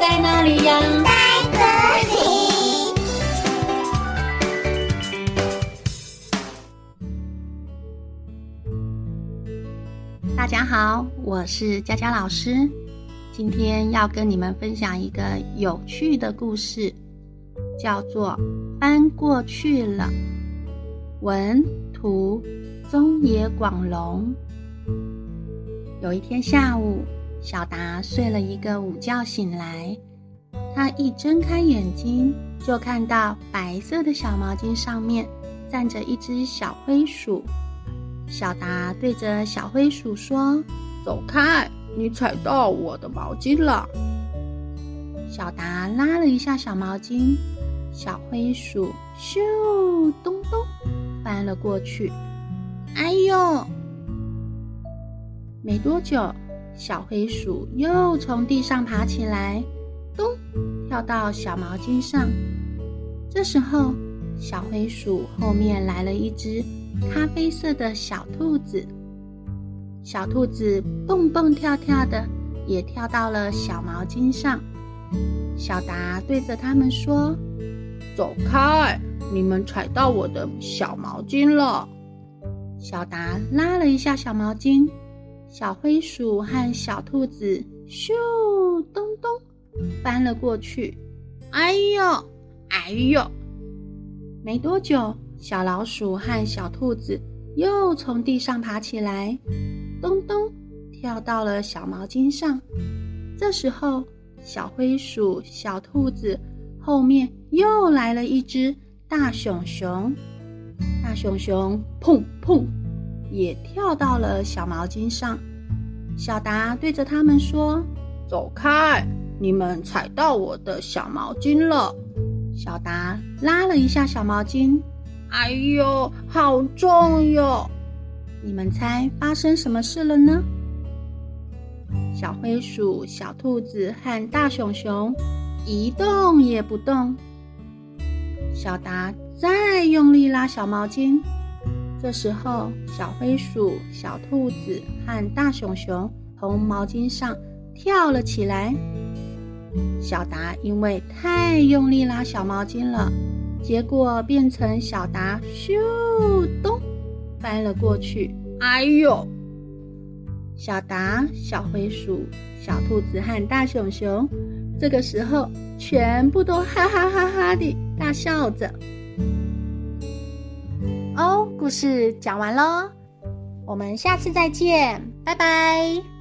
在哪里呀？在这里。大家好，我是佳佳老师，今天要跟你们分享一个有趣的故事，叫做《搬过去了》。文图中野广隆。有一天下午，小达睡了一个午觉醒来，他一睁开眼睛，就看到白色的小毛巾上面站着一只小灰鼠。小达对着小灰鼠说：“走开，你踩到我的毛巾了。”小达拉了一下小毛巾，小灰鼠咻咚咚翻了过去。哎呦！没多久，小灰鼠又从地上爬起来，咚跳到小毛巾上。这时候，小灰鼠后面来了一只。咖啡色的小兔子，小兔子蹦蹦跳跳的，也跳到了小毛巾上。小达对着他们说：“走开，你们踩到我的小毛巾了。”小达拉了一下小毛巾，小灰鼠和小兔子咻咚咚翻了过去。哎呦，哎呦！没多久。小老鼠和小兔子又从地上爬起来，咚咚跳到了小毛巾上。这时候，小灰鼠、小兔子后面又来了一只大熊熊，大熊熊砰砰也跳到了小毛巾上。小达对着他们说：“走开，你们踩到我的小毛巾了。”小达拉了一下小毛巾。哎呦，好重哟！你们猜发生什么事了呢？小灰鼠、小兔子和大熊熊一动也不动。小达再用力拉小毛巾，这时候小灰鼠、小兔子和大熊熊从毛巾上跳了起来。小达因为太用力拉小毛巾了。结果变成小达咻咚翻了过去，哎呦！小达、小灰鼠、小兔子和大熊熊这个时候全部都哈哈哈哈的大笑着。哦，故事讲完喽，我们下次再见，拜拜。